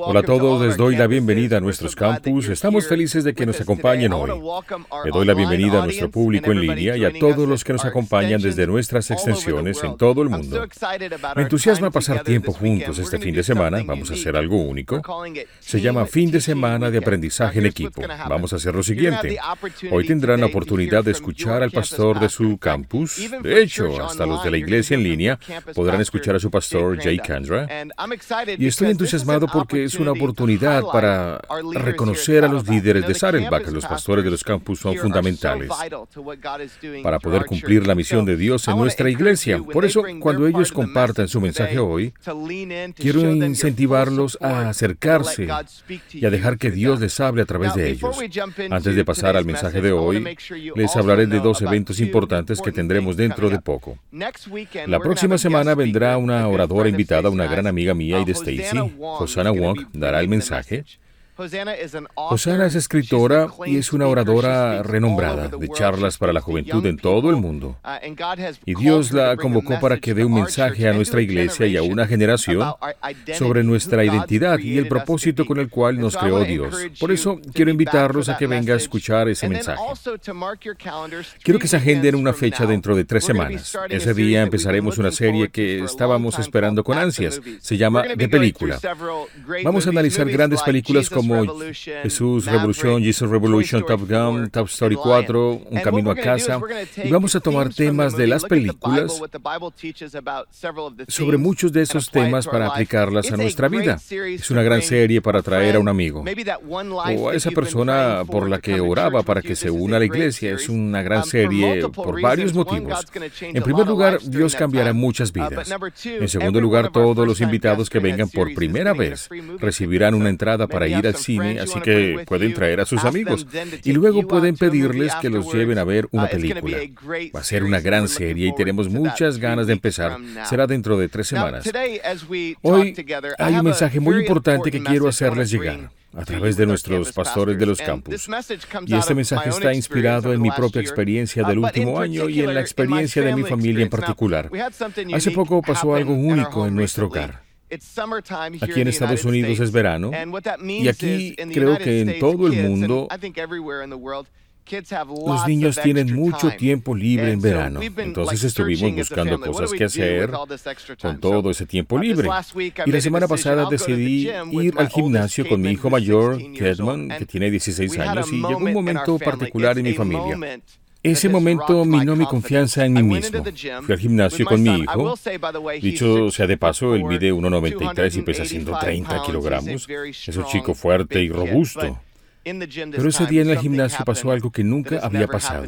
Hola a todos, les doy la bienvenida a nuestros campus. Estamos felices de que nos acompañen hoy. Le doy la bienvenida a nuestro público en línea y a todos los que nos acompañan desde nuestras extensiones en todo el mundo. Me entusiasma pasar tiempo juntos este fin de semana. Vamos a hacer algo único. Se llama Fin de Semana de Aprendizaje en Equipo. Vamos a hacer lo siguiente. Hoy tendrán la oportunidad de escuchar al pastor de su campus. De hecho, hasta los de la iglesia en línea podrán escuchar a su pastor Jay Kandra. Y estoy entusiasmado porque es una oportunidad para reconocer a los líderes de Saddleback. Los pastores de los campus son fundamentales para poder cumplir la misión de Dios en nuestra iglesia. Por eso, cuando ellos compartan su mensaje hoy, quiero incentivarlos a acercarse y a dejar que Dios les hable a través de ellos. Antes de pasar al mensaje de hoy, les hablaré de dos eventos importantes que tendremos dentro de poco. La próxima semana vendrá una oradora invitada, una gran amiga mía y de Stacy, Hosanna Wong, dará el mensaje. Hosanna es escritora y es una oradora renombrada de charlas para la juventud en todo el mundo. Y Dios la convocó para que dé un mensaje a nuestra iglesia y a una generación sobre nuestra identidad y el propósito con el cual nos creó Dios. Por eso quiero invitarlos a que vengan a escuchar ese mensaje. Quiero que se agenden una fecha dentro de tres semanas. Ese día empezaremos una serie que estábamos esperando con ansias. Se llama De Película. Vamos a analizar grandes películas como como Jesús Revolución, Jesus Revolution, Top Gun, Top Story 4, Un Camino a Casa. Y vamos a tomar temas de las películas sobre muchos de esos temas para aplicarlas a nuestra vida. Es una gran serie para traer a un amigo o a esa persona por la que oraba para que se una a la iglesia. Es una gran serie por varios motivos. En primer lugar, Dios cambiará muchas vidas. En segundo lugar, todos los invitados que vengan por primera vez recibirán una entrada para ir al cine, así que pueden traer a sus amigos. Y luego pueden pedirles que los lleven a ver una película. Va a ser una gran serie y tenemos muchas ganas de empezar. Será dentro de tres semanas. Hoy hay un mensaje muy importante que quiero hacerles llegar a través de nuestros pastores de los campus. Y este mensaje está inspirado en mi propia experiencia del último año y en la experiencia de mi familia en particular. Hace poco pasó algo único en nuestro hogar. Aquí en Estados Unidos es verano y aquí creo que en todo el mundo los niños tienen mucho tiempo libre en verano, entonces estuvimos buscando cosas que hacer con todo ese tiempo libre. Y la semana pasada decidí ir al gimnasio con mi hijo mayor, Kedman, que tiene 16 años, y llegó un momento particular en mi familia. Ese momento minó mi confianza en mí mismo. Fui al gimnasio con mi hijo. Dicho sea de paso, él mide 1,93 y pesa 130 kilogramos. Es un chico fuerte y robusto. Pero ese día en el gimnasio pasó algo que nunca había pasado.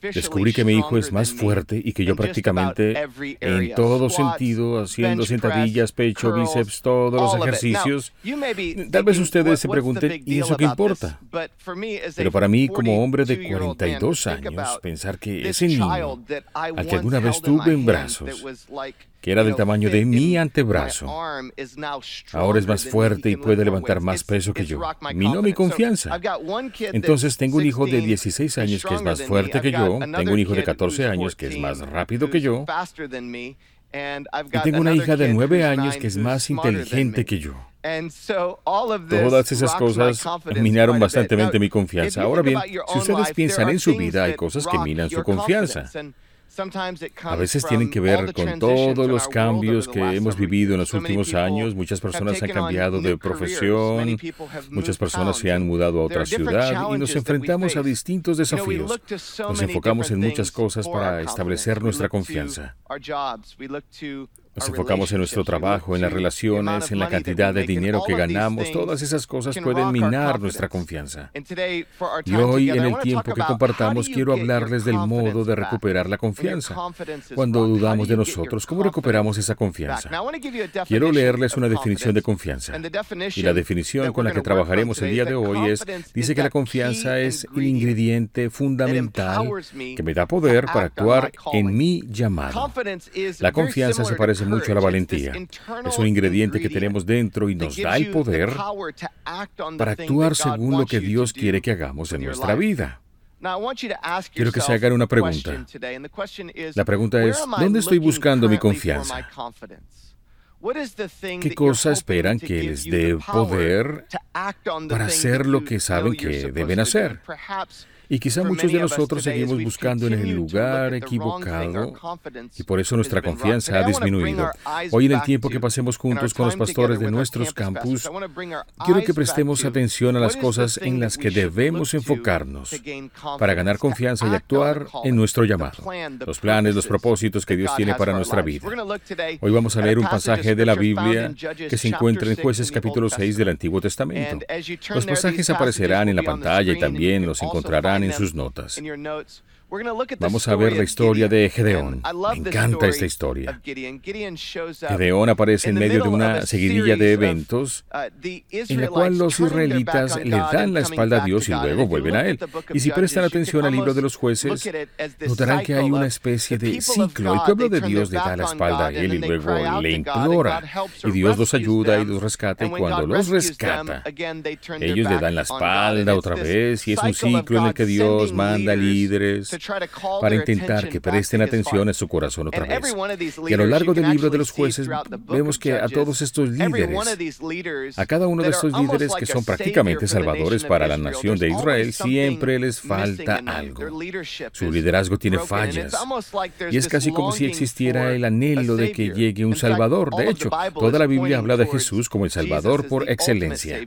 Descubrí que mi hijo es más fuerte y que yo prácticamente en todo sentido, haciendo sentadillas, pecho, bíceps, todos los ejercicios. Tal vez ustedes se pregunten, ¿y eso qué importa? Pero para mí, como hombre de 42 años, pensar que ese niño al que alguna vez tuve en brazos que era del tamaño de mi antebrazo, ahora es más fuerte y puede levantar más peso que yo. Minó mi confianza. Entonces tengo un hijo de 16 años que es más fuerte que yo, tengo un hijo de 14 años que es más rápido que yo, y tengo una hija de 9 años que es más inteligente que yo. Todas esas cosas minaron bastante mi confianza. Ahora bien, si ustedes piensan en su vida, hay cosas que minan su confianza. A veces tienen que ver con todos los cambios que hemos vivido en los últimos años. Muchas personas han cambiado de profesión, muchas personas se han mudado a otra ciudad y nos enfrentamos a distintos desafíos. Nos enfocamos en muchas cosas para establecer nuestra confianza. Nos enfocamos en nuestro trabajo, en las relaciones, en la cantidad de dinero que ganamos. Todas esas cosas pueden minar nuestra confianza. Y hoy, en el tiempo que compartamos, quiero hablarles del modo de recuperar la confianza. Cuando dudamos de nosotros, ¿cómo recuperamos esa confianza? Quiero leerles una definición de confianza. Y la definición con la que trabajaremos el día de hoy es, dice que la confianza es el ingrediente fundamental que me da poder para actuar en mi llamado. La confianza se parece mucho la valentía. Es un ingrediente que tenemos dentro y nos da el poder para actuar según lo que Dios quiere que hagamos en nuestra vida. Quiero que se hagan una pregunta. La pregunta es, ¿dónde estoy buscando mi confianza? ¿Qué cosa esperan que les dé poder para hacer lo que saben que deben hacer? Y quizá muchos de nosotros seguimos buscando en el lugar equivocado y por eso nuestra confianza ha disminuido. Hoy en el tiempo que pasemos juntos con los pastores de nuestros campus, quiero que prestemos atención a las cosas en las que debemos enfocarnos para ganar confianza y actuar en nuestro llamado, los planes, los propósitos que Dios tiene para nuestra vida. Hoy vamos a leer un pasaje de la Biblia que se encuentra en Jueces capítulo 6 del Antiguo Testamento. Los pasajes aparecerán en la pantalla y también los encontrarán en sus notas. Vamos a ver la historia de Gedeón. Me encanta esta historia. Gedeón aparece en medio de una seguidilla de eventos uh, en la cual los israelitas le dan la espalda a Dios y luego vuelven a Él. Y si prestan atención al libro de los jueces, notarán que hay una especie de ciclo. El pueblo de Dios le da la espalda a Él y luego le implora. Y Dios los ayuda y los rescata. Y cuando los rescata, ellos le dan la espalda otra vez. Y es un ciclo en el que Dios manda líderes para intentar que presten atención a su corazón otra vez. Y a lo largo del libro de los jueces vemos que a todos estos líderes, a cada uno de estos líderes que son prácticamente salvadores para la nación de Israel, siempre les falta algo. Su liderazgo tiene fallas. Y es casi como si existiera el anhelo de que llegue un Salvador. De hecho, toda la Biblia habla de Jesús como el Salvador por excelencia.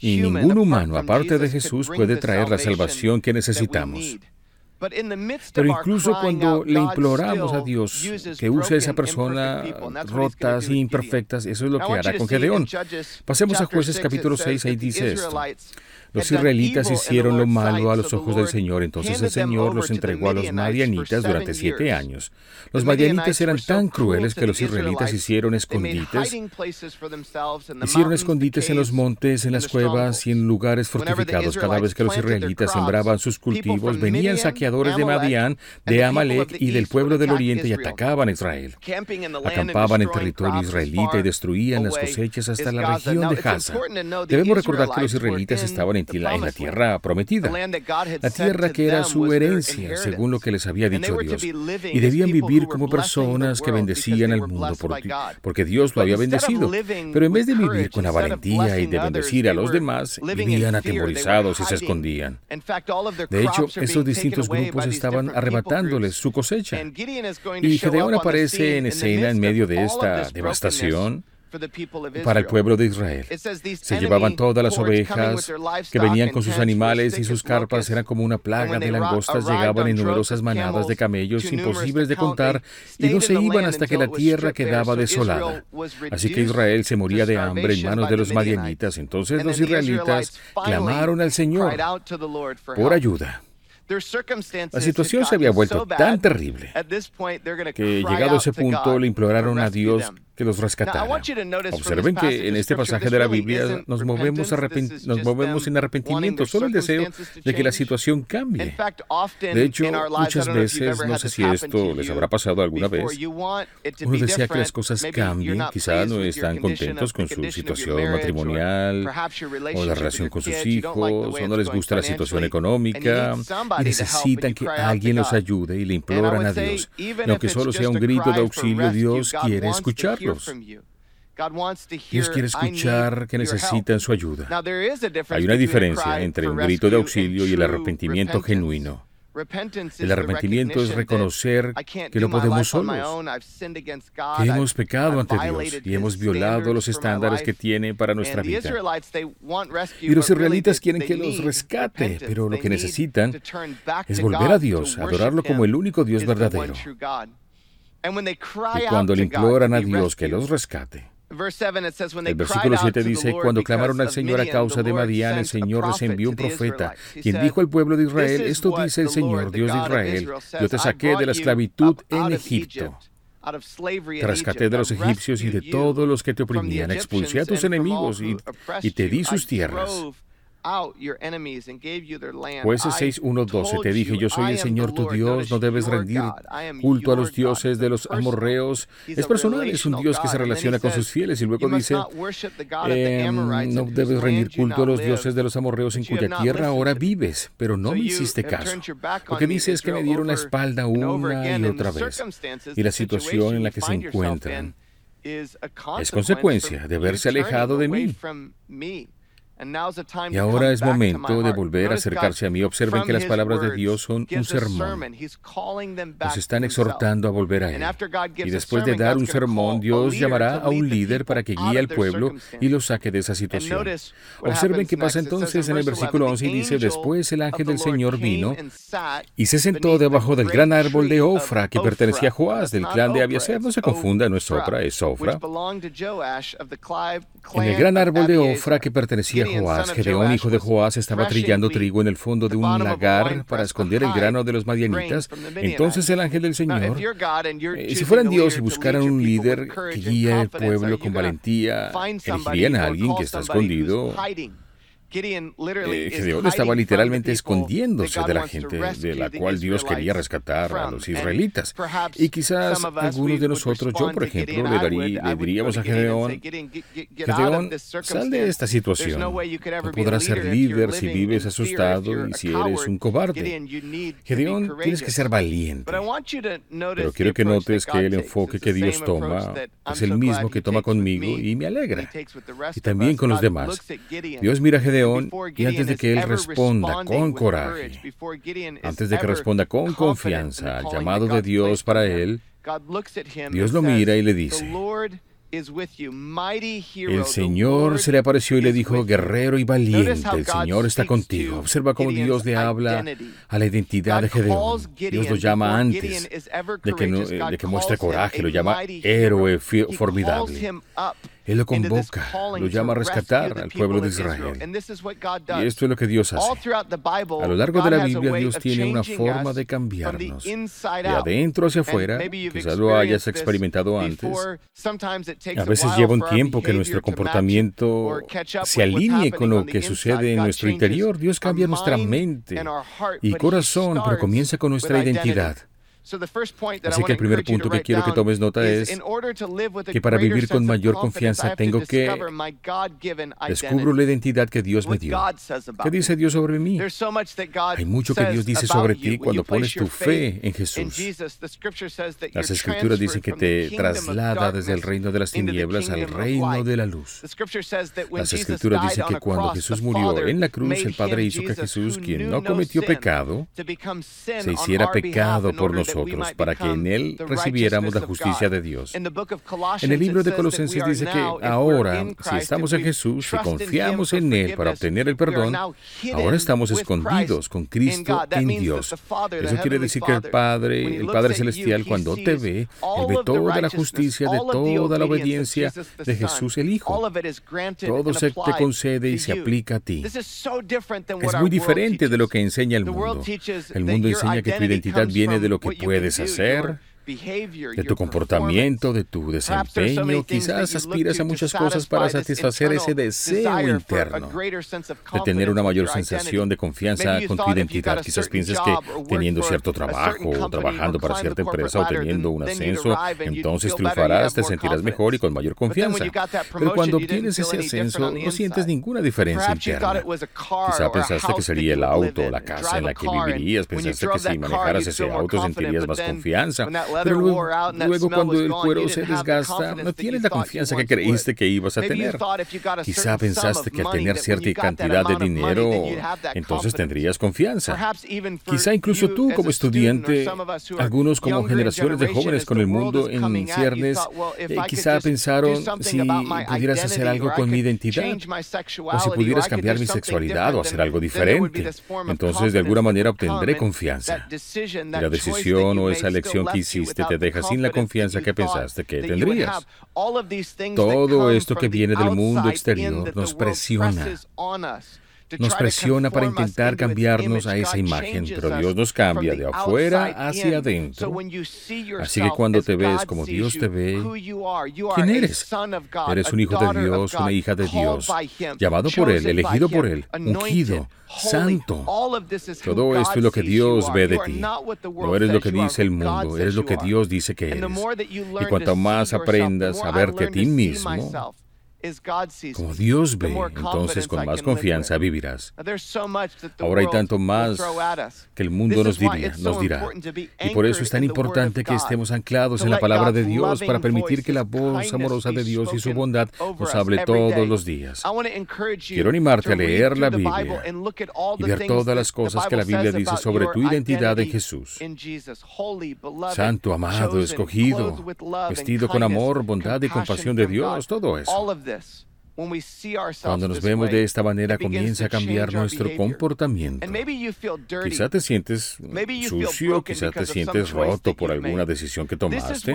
Y ningún humano, aparte de Jesús, puede traer la salvación que necesitamos. Pero incluso cuando le imploramos a Dios que use a esa persona rotas e imperfectas, eso es lo que hará con Gedeón. Pasemos a jueces capítulo 6, ahí dice esto. Los israelitas hicieron lo malo a los ojos del Señor, entonces el Señor los entregó a los madianitas durante siete años. Los madianitas eran tan crueles que los israelitas hicieron escondites, hicieron escondites en los montes, en las cuevas y en lugares fortificados. Cada vez que los israelitas sembraban sus cultivos, venían saqueadores de Madián, de Amalek y del pueblo del oriente y atacaban a Israel. Acampaban en territorio israelita y destruían las cosechas hasta la región de Gaza. Debemos recordar que los israelitas estaban en la tierra prometida, la tierra que era su herencia, según lo que les había dicho Dios. Y debían vivir como personas que bendecían al mundo porque Dios lo había bendecido. Pero en vez de vivir con la valentía y de bendecir a los demás, vivían atemorizados y se escondían. De hecho, estos distintos grupos estaban arrebatándoles su cosecha. Y Gedeón aparece en escena en medio de esta devastación para el pueblo de Israel. Se llevaban todas las ovejas que venían con sus animales y sus carpas eran como una plaga de langostas, llegaban en numerosas manadas de camellos imposibles de contar y no se iban hasta que la tierra quedaba desolada. Así que Israel se moría de hambre en manos de los madianitas. Entonces los israelitas clamaron al Señor por ayuda. La situación se había vuelto tan terrible que llegado a ese punto le imploraron a Dios que los rescatara. Observen que en este pasaje de la Biblia nos movemos, nos movemos en arrepentimiento, solo el deseo de que la situación cambie. De hecho, muchas veces, no sé si esto les habrá pasado alguna vez, uno desea que las cosas cambien, quizá no están contentos con su situación matrimonial o la relación con sus hijos, o no les gusta la situación económica, y necesitan que alguien los ayude y le imploran a Dios. Y aunque solo sea un grito de auxilio, Dios quiere Dios quiere escuchar que necesitan su ayuda. Hay una diferencia entre un grito de auxilio y el arrepentimiento genuino. El arrepentimiento es reconocer que no podemos solos, que hemos pecado ante Dios y hemos violado los estándares que tiene para nuestra vida. Y los israelitas quieren que los rescate, pero lo que necesitan es volver a Dios, adorarlo como el único Dios verdadero. Y cuando le imploran a Dios que los rescate. El versículo 7 dice, cuando clamaron al Señor a causa de Madián, el Señor les envió un profeta, quien dijo al pueblo de Israel, esto dice el Señor, Dios de Israel, yo te saqué de la esclavitud en Egipto. Te rescaté de los egipcios y de todos los que te oprimían, expulsé a tus enemigos y, y te di sus tierras. Jueces 6, 1, 12. Te dije, yo soy el Señor tu Dios, no debes rendir culto a los dioses de los amorreos. Es personal, es un Dios que se relaciona con sus fieles. Y luego dice, em, no debes rendir culto a los dioses de los amorreos en cuya tierra ahora vives, pero no me hiciste caso. Lo que dice es que me dieron la espalda una y otra vez. Y la situación en la que se encuentran es consecuencia de haberse alejado de mí. Y ahora es momento de volver a acercarse a mí. Observen que las palabras de Dios son un sermón. Nos están exhortando a volver a Él. Y después de dar un sermón, Dios llamará a un líder para que guíe al pueblo y lo saque de esa situación. Observen qué pasa entonces en el versículo 11 y dice, después el ángel del Señor vino y se sentó debajo del gran árbol de Ofra que pertenecía a Joás del clan de Abiaser. No se confunda, no es Ofra, es Ofra. En el gran árbol de Ofra que pertenecía a Joás, Gedeón, hijo de Joás, estaba trillando trigo en el fondo de un lagar para esconder el grano de los madianitas. Entonces el ángel del Señor, eh, si fueran Dios y buscaran un líder que guíe al pueblo con valentía, elegirían a alguien que está escondido Gedeón eh, estaba literalmente escondiéndose de la gente de la cual Dios quería rescatar a los israelitas. Y quizás algunos de nosotros, yo por ejemplo, le, diríamos a Gedeón, Gedeón, sal de esta situación. No podrás ser líder si vives asustado y si eres un cobarde. Gedeón, tienes que ser valiente. Pero quiero que notes que el enfoque que Dios toma es el mismo que toma conmigo y me alegra. Y también con los demás. Dios mira a Gedeón y antes de que él responda con coraje, antes de que responda con confianza al llamado de Dios para él, Dios lo mira y le dice, el Señor se le apareció y le dijo, guerrero y valiente, el Señor está contigo. Observa cómo Dios le habla a la identidad de Gedeón. Dios lo llama antes de que, de que muestre coraje, lo llama héroe formidable. Él lo convoca, lo llama a rescatar al pueblo de Israel. Y esto es lo que Dios hace. A lo largo de la Biblia, Dios tiene una forma de cambiarnos. De adentro hacia afuera, quizás lo hayas experimentado antes. A veces lleva un tiempo que nuestro comportamiento se alinee con lo que sucede en nuestro interior. Dios cambia nuestra mente y corazón, pero comienza con nuestra identidad. Así que el primer punto que quiero que tomes nota es que para vivir con mayor confianza tengo que descubro la identidad que Dios me dio. ¿Qué dice Dios sobre mí? Hay mucho que Dios dice sobre ti cuando pones tu fe en Jesús. Las escrituras dicen que te traslada desde el reino de las tinieblas al reino de la luz. Las escrituras dicen que cuando Jesús murió en la cruz, el Padre hizo que Jesús, quien no cometió pecado, se hiciera pecado por nosotros para que en Él recibiéramos la justicia de Dios. En el libro de Colosenses dice que ahora, si estamos en Jesús, si confiamos en Él para obtener el perdón, ahora estamos escondidos con Cristo en Dios. Eso quiere decir que el Padre, el Padre Celestial, cuando te ve, Él ve toda la justicia de toda la obediencia de Jesús el Hijo. Todo se te concede y se aplica a ti. Es muy diferente de lo que enseña el mundo. El mundo enseña que tu identidad viene de lo que puedes hacer, de tu comportamiento, de tu desempeño. Quizás aspiras a muchas cosas para satisfacer ese deseo interno de tener una mayor sensación de confianza con tu identidad. Quizás pienses que teniendo cierto trabajo o trabajando para cierta empresa o teniendo un ascenso, entonces triunfarás, te sentirás mejor y con mayor confianza. Pero cuando obtienes ese ascenso, no sientes ninguna diferencia interna. Quizás pensaste que sería el auto o la casa en la que vivirías, pensaste que si manejaras ese auto sentirías más confianza. Pero luego, cuando el cuero se desgasta, no tienes la confianza que creíste que ibas a tener. Quizá pensaste que al tener cierta cantidad de dinero, entonces tendrías confianza. Quizá incluso tú como estudiante, algunos como generaciones de jóvenes con el mundo en ciernes, eh, quizá pensaron si pudieras hacer algo con mi identidad, o si pudieras cambiar mi sexualidad o hacer algo diferente. Entonces de alguna manera obtendré confianza. La decisión o esa elección que hiciste te deja sin la confianza que pensaste que tendrías. Todo esto que viene del mundo exterior nos presiona nos presiona para intentar cambiarnos a esa imagen, pero Dios nos cambia de afuera hacia adentro. Así que cuando te ves como Dios te ve, ¿quién eres? Eres un hijo de Dios, una hija de Dios, llamado por Él, elegido por Él, ungido, santo. Todo esto es lo que Dios ve de ti. No eres lo que dice el mundo, eres lo que Dios dice que eres. Y cuanto más aprendas a verte a ti mismo, Como Dios ve, entonces con más confianza vivirás. Ahora hay tanto más que el mundo nos diría, nos dirá. Y por eso es tan importante que estemos anclados en la palabra de Dios para permitir que la voz amorosa de Dios y su bondad nos hable todos los días. Quiero animarte a leer la Biblia y ver todas las cosas que la Biblia dice sobre tu identidad en Jesús. Santo, amado, escogido, vestido con amor, bondad y compasión de Dios, todo eso. Cuando nos vemos de esta manera comienza a cambiar nuestro comportamiento. Quizá te sientes sucio, quizá te sientes roto por alguna decisión que tomaste.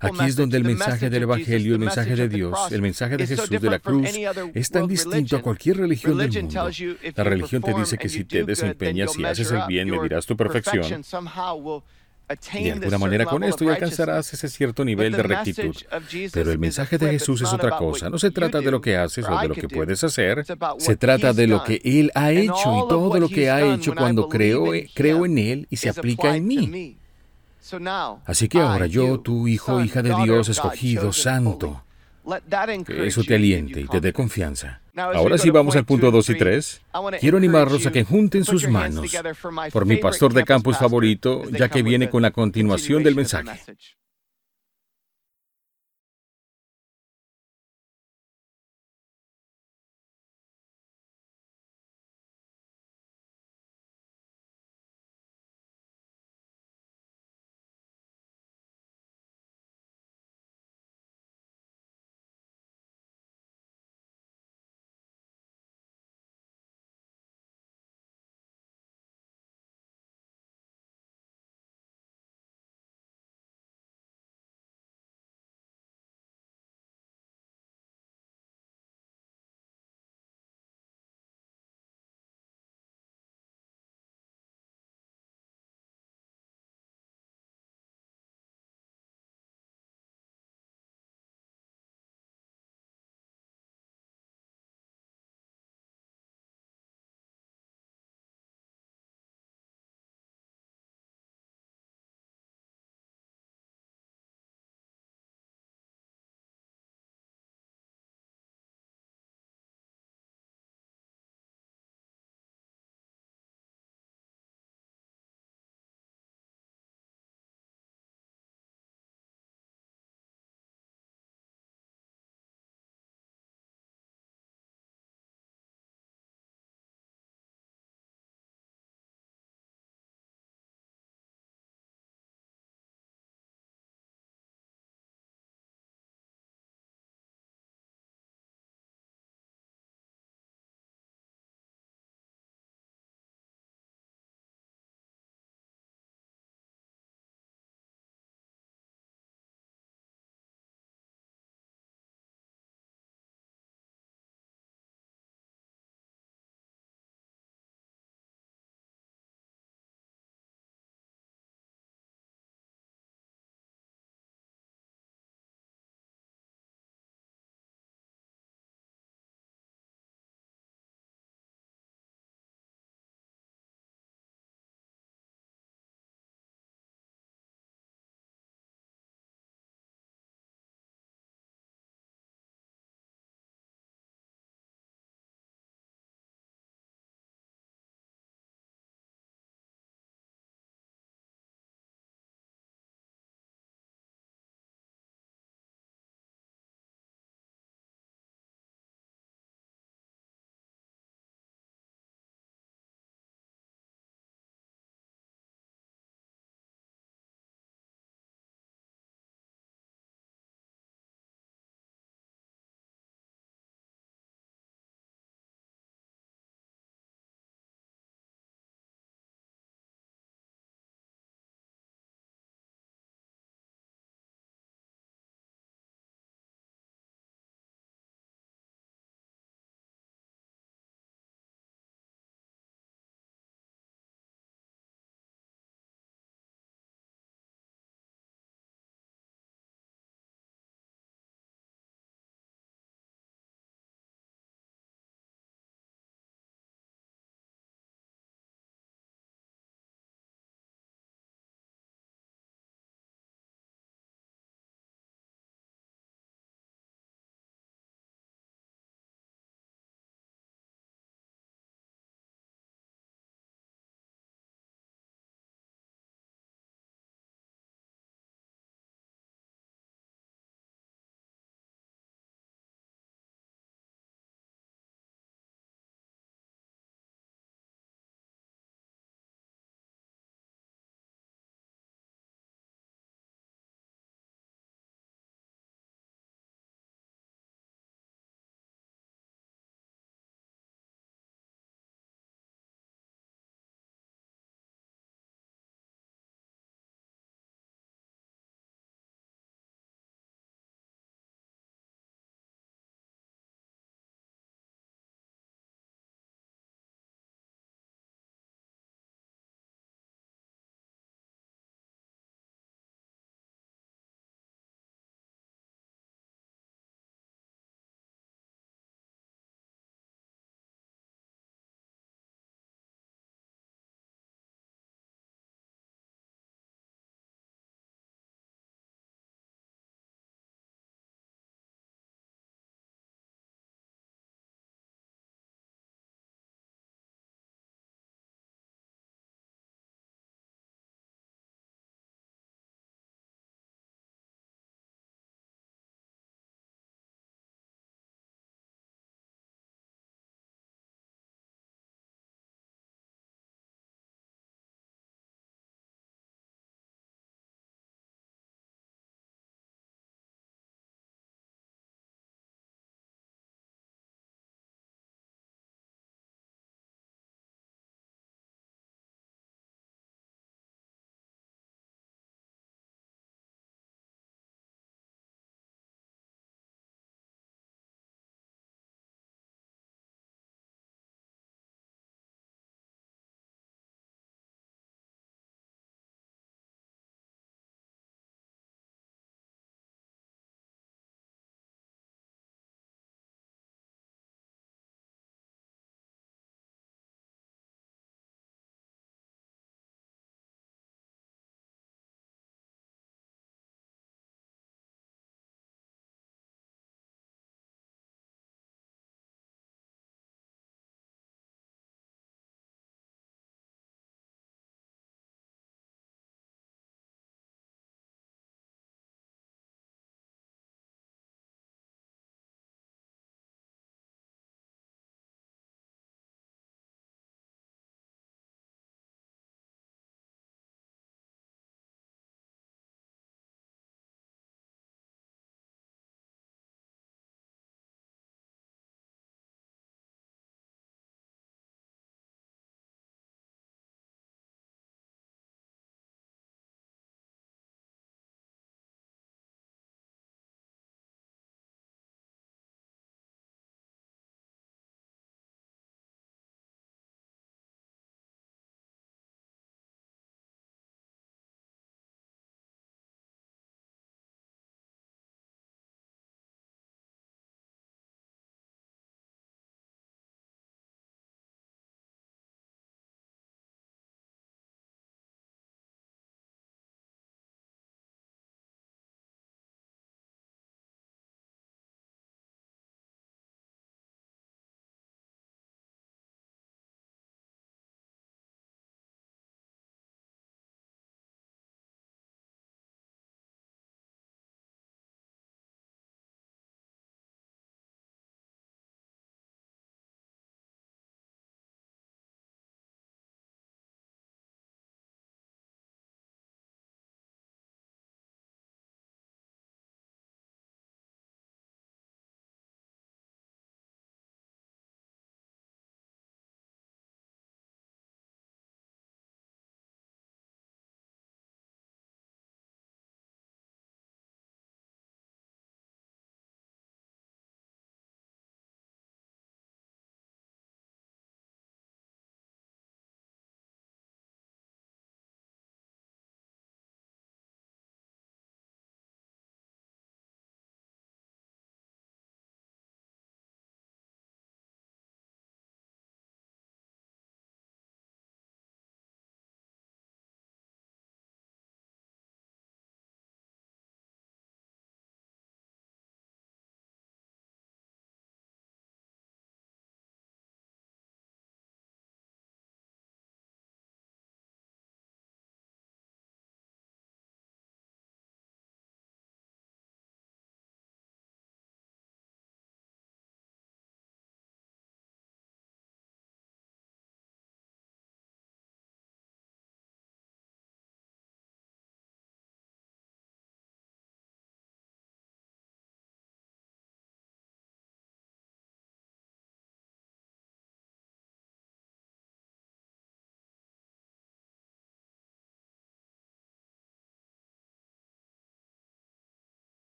Aquí es donde el mensaje del Evangelio, el mensaje de Dios, el mensaje de Jesús de la cruz es tan distinto a cualquier religión del mundo. La religión te dice que si te desempeñas y haces el bien, medirás tu perfección. De alguna manera con esto ya alcanzarás ese cierto nivel de rectitud. Pero el mensaje de Jesús es otra cosa. No se trata de lo que haces o de lo que puedes hacer. Se trata de lo que Él ha hecho y todo lo que ha hecho cuando creo, creo en Él y se aplica en mí. Así que ahora yo, tu hijo, hija de Dios, escogido, santo, eso te aliente y te dé confianza. Ahora sí vamos al punto 2 y 3. Quiero animarlos a que junten sus manos por mi pastor de campus favorito, ya que viene con la continuación del mensaje.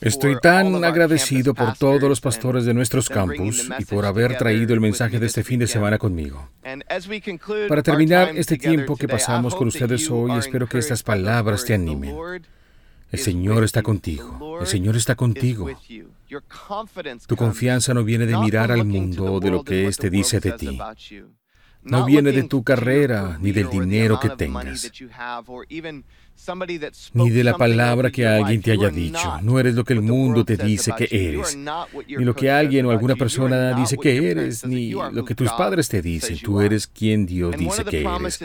Estoy tan agradecido por todos los pastores de nuestros campus y por haber traído el mensaje de este fin de semana conmigo. Para terminar este tiempo que pasamos con ustedes hoy, espero que estas palabras te animen. El Señor está contigo. El Señor está contigo. Tu confianza no viene de mirar al mundo o de lo que éste dice de ti. No viene de tu carrera ni del dinero que tengas, ni de la palabra que alguien te haya dicho. No eres lo que el mundo te dice que eres, ni lo que alguien o alguna persona dice que eres, ni lo que tus padres te dicen. Tú eres quien Dios dice que eres.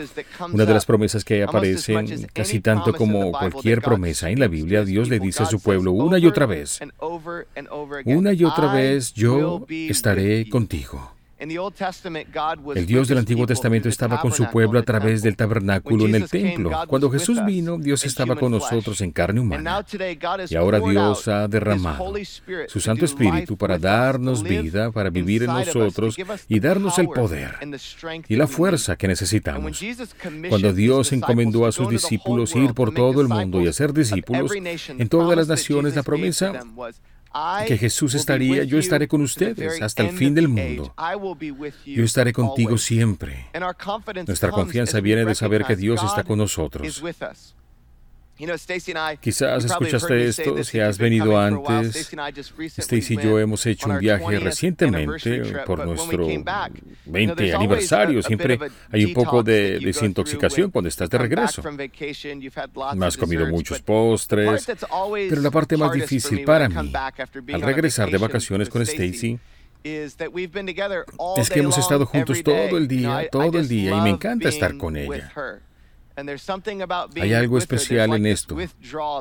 Una de las promesas que aparecen casi tanto como cualquier promesa en la Biblia, Dios le dice a su pueblo una y otra vez, una y otra vez, yo estaré contigo. El Dios del Antiguo Testamento estaba con su pueblo a través del tabernáculo en el templo. Cuando Jesús vino, Dios estaba con nosotros en carne humana. Y ahora Dios ha derramado su Santo Espíritu para darnos vida, para vivir en nosotros y darnos el poder y la fuerza que necesitamos. Cuando Dios encomendó a sus discípulos ir por todo el mundo y hacer discípulos en todas las naciones, la promesa que Jesús estaría, yo estaré con ustedes hasta el fin del mundo. Yo estaré contigo siempre. Nuestra confianza viene de saber que Dios está con nosotros. Quizás escuchaste esto si has venido antes. Stacy y yo hemos hecho un viaje recientemente por nuestro 20 aniversario. Siempre hay un poco de desintoxicación cuando estás de regreso. Has comido muchos postres, pero la parte más difícil para mí al regresar de vacaciones con Stacy es que hemos estado juntos todo el día, todo el día, y me encanta estar con ella. Hay algo especial en esto.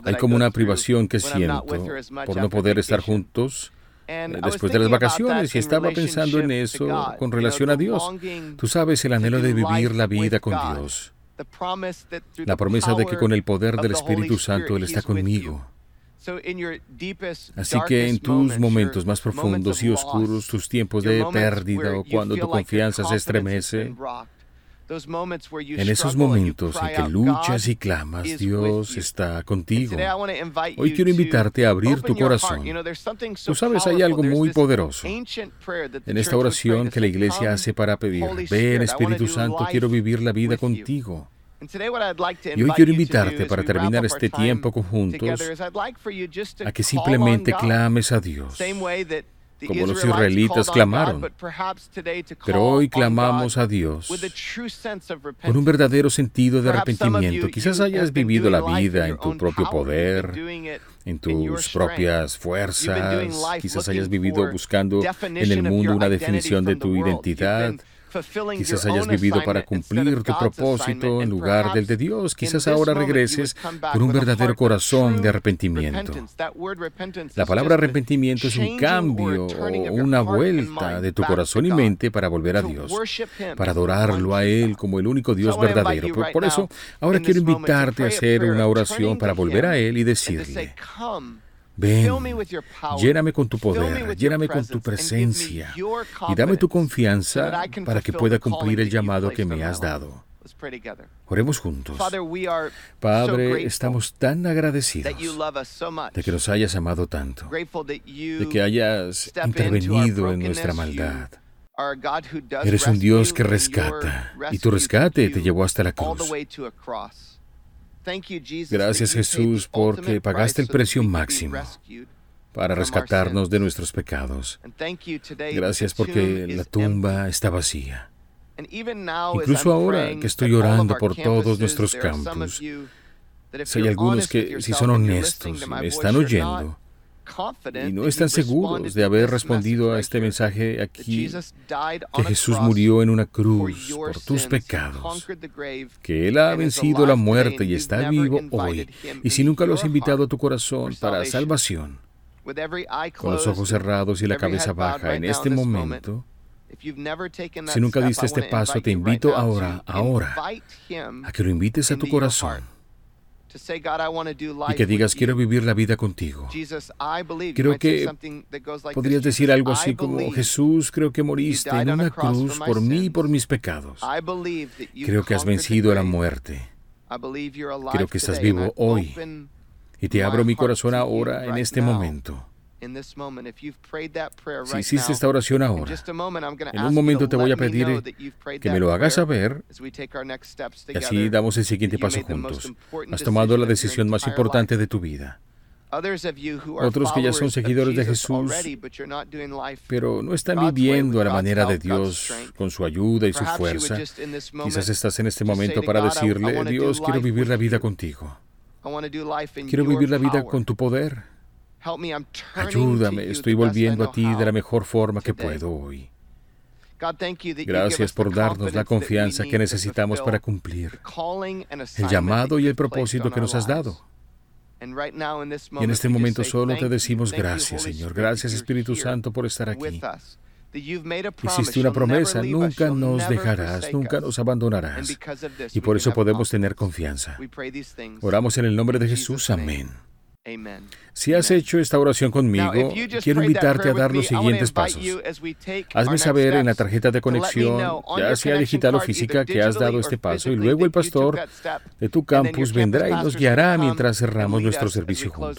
Hay como una privación que siento por no poder estar juntos eh, después de las vacaciones y estaba pensando en eso con relación a Dios. Tú sabes el anhelo de vivir la vida con Dios. La promesa de que con el poder del Espíritu Santo Él está conmigo. Así que en tus momentos más profundos y oscuros, tus tiempos de pérdida o cuando tu confianza se estremece, en esos momentos en que luchas y clamas, Dios está contigo. Hoy quiero invitarte a abrir tu corazón. Tú sabes, hay algo muy poderoso en esta oración que la iglesia hace para pedir, ven Espíritu Santo, quiero vivir la vida contigo. Y hoy quiero invitarte para terminar este tiempo conjuntos a que simplemente clames a Dios como los israelitas clamaron. Pero hoy clamamos a Dios con un verdadero sentido de arrepentimiento. Quizás hayas vivido la vida en tu propio poder, en tus propias fuerzas. Quizás hayas vivido buscando en el mundo una definición de tu identidad. Quizás hayas vivido para cumplir tu propósito en lugar del de Dios. Quizás ahora regreses con un verdadero corazón de arrepentimiento. La palabra arrepentimiento es un cambio o una vuelta de tu corazón y mente para volver a Dios, para adorarlo a Él como el único Dios verdadero. Por, eso, ahora quiero invitarte a hacer una oración para volver a Él y decirle, Ven, lléname con tu poder, lléname con tu presencia y dame tu confianza para que pueda cumplir el llamado que me has dado. Oremos juntos. Padre, estamos tan agradecidos de que nos hayas amado tanto, de que hayas intervenido en nuestra maldad. Eres un Dios que rescata y tu rescate te llevó hasta la cruz. Gracias Jesús porque pagaste el precio máximo para rescatarnos de nuestros pecados. Gracias porque la tumba está vacía. Incluso ahora que estoy orando por todos nuestros campos, si hay algunos que, si son honestos, me están oyendo, y no están seguros de haber respondido a este mensaje aquí, que Jesús murió en una cruz por tus pecados, que Él ha vencido la muerte y está vivo hoy, y si nunca lo has invitado a tu corazón para salvación, con los ojos cerrados y la cabeza baja en este momento, si nunca diste este paso, te invito ahora, ahora, a que lo invites a tu corazón y que digas, quiero vivir la vida contigo. Creo que podrías decir algo así como, Jesús, creo que moriste en una cruz por mí y por mis pecados. Creo que has vencido a la muerte. Creo que estás vivo hoy. Y te abro mi corazón ahora, en este momento. Si hiciste esta oración ahora, en un momento te voy a pedir que me lo hagas saber y así damos el siguiente paso juntos. Has tomado la decisión más importante de tu vida. Otros que ya son seguidores de Jesús, pero no están viviendo a la manera de Dios con su ayuda y su fuerza. Quizás estás en este momento para decirle, Dios, quiero vivir la vida contigo. Quiero vivir la vida con tu poder. Ayúdame, estoy volviendo a ti de la mejor forma que puedo hoy. Gracias por darnos la confianza que necesitamos para cumplir el llamado y el propósito que nos has dado. Y en este momento solo te decimos gracias, Señor. Gracias, Espíritu Santo, por estar aquí. Hiciste una promesa, nunca nos dejarás, nunca nos abandonarás. Y por eso podemos tener confianza. Oramos en el nombre de Jesús. Amén. Si has hecho esta oración conmigo, quiero invitarte a dar los siguientes pasos. Hazme saber en la tarjeta de conexión, ya sea digital o física, que has dado este paso. Y luego el pastor de tu campus vendrá y nos guiará mientras cerramos nuestro servicio juntos.